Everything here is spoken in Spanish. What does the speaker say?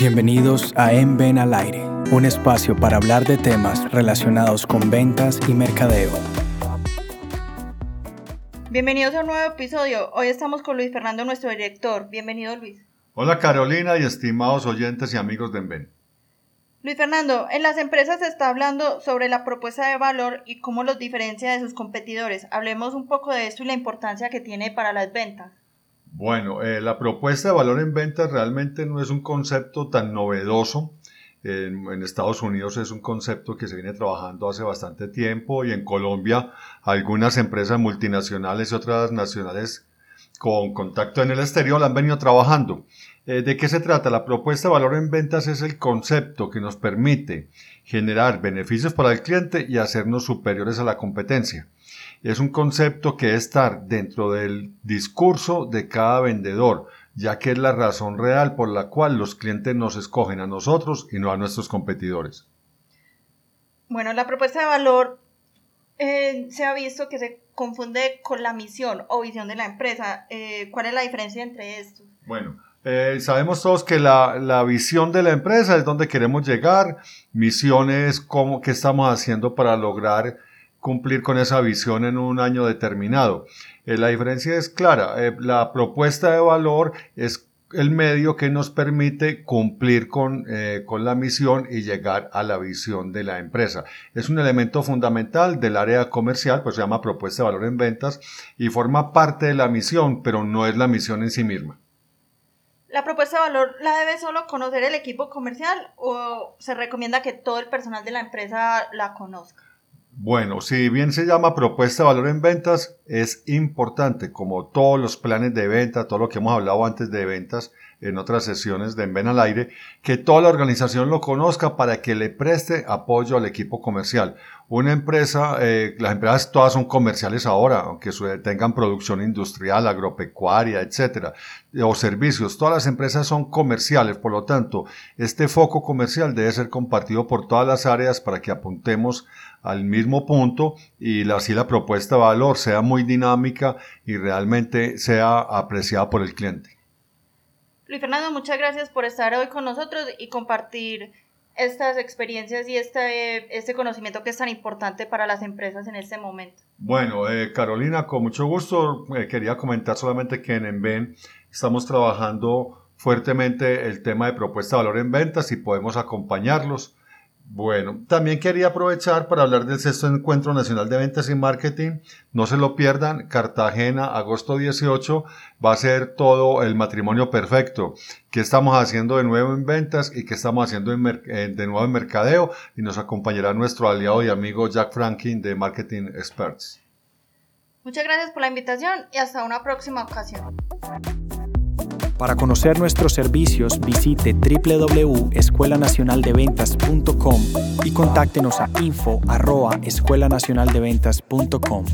Bienvenidos a En Ven al Aire, un espacio para hablar de temas relacionados con ventas y mercadeo. Bienvenidos a un nuevo episodio. Hoy estamos con Luis Fernando, nuestro director. Bienvenido, Luis. Hola Carolina y estimados oyentes y amigos de Enven. Luis Fernando, en las empresas se está hablando sobre la propuesta de valor y cómo los diferencia de sus competidores. Hablemos un poco de esto y la importancia que tiene para las ventas. Bueno, eh, la propuesta de valor en ventas realmente no es un concepto tan novedoso. En, Estados Unidos es un concepto que se viene trabajando hace bastante tiempo y en Colombia algunas empresas multinacionales y otras nacionales con contacto en el exterior han venido trabajando. Eh, ¿De qué se trata? La propuesta de valor en ventas es el concepto que nos permite generar beneficios para el cliente y hacernos superiores a la competencia. Es un concepto que es estar dentro del discurso de cada vendedor, ya que es la razón real por la cual los clientes nos escogen a nosotros y no a nuestros competidores. Bueno, la propuesta de valor eh, se ha visto que se confunde con la misión o visión de la empresa. Eh, ¿Cuál es la diferencia entre estos? Bueno, eh, sabemos todos que la, la, visión de la empresa es donde queremos llegar, misión es cómo, qué estamos haciendo para lograr cumplir con esa visión en un año determinado. Eh, la diferencia es clara, eh, la propuesta de valor es el medio que nos permite cumplir con, con, la misión y llegar a la visión de la empresa. Es un elemento fundamental del área comercial, pues se llama propuesta de valor en ventas y forma parte de la misión, pero no es la misión en sí misma. ¿La propuesta de valor la debe solo conocer el equipo comercial o se recomienda que todo el personal de la empresa la conozca? Bueno, si bien se llama propuesta de valor en ventas, es importante, como todos los planes de venta, todo lo que hemos hablado antes de ventas en otras sesiones de Enven al aire, que toda la organización lo conozca para que le preste apoyo al equipo comercial. Una empresa, eh, las empresas todas son comerciales ahora, aunque tengan producción industrial, agropecuaria, etcétera, o servicios, todas las empresas son comerciales, por lo tanto, este foco comercial debe ser compartido por todas las áreas para que apuntemos al mismo punto y así la propuesta de valor sea muy dinámica y realmente sea apreciada por el cliente. Luis Fernando, muchas gracias por estar hoy con nosotros y compartir estas experiencias y este, este conocimiento que es tan importante para las empresas en este momento. Bueno, eh, Carolina, con mucho gusto eh, quería comentar solamente que en Enven estamos trabajando fuertemente el tema de propuesta de valor en ventas y podemos acompañarlos. Bueno, también quería aprovechar para hablar del sexto encuentro nacional de ventas y marketing. No se lo pierdan, Cartagena, agosto 18, va a ser todo el matrimonio perfecto. ¿Qué estamos haciendo de nuevo en ventas y qué estamos haciendo eh, de nuevo en mercadeo? Y nos acompañará nuestro aliado y amigo Jack Franklin de Marketing Experts. Muchas gracias por la invitación y hasta una próxima ocasión. Para conocer nuestros servicios, visite www.escuelanacionaldeventas.com y contáctenos a info@escuelanacionaldeventas.com.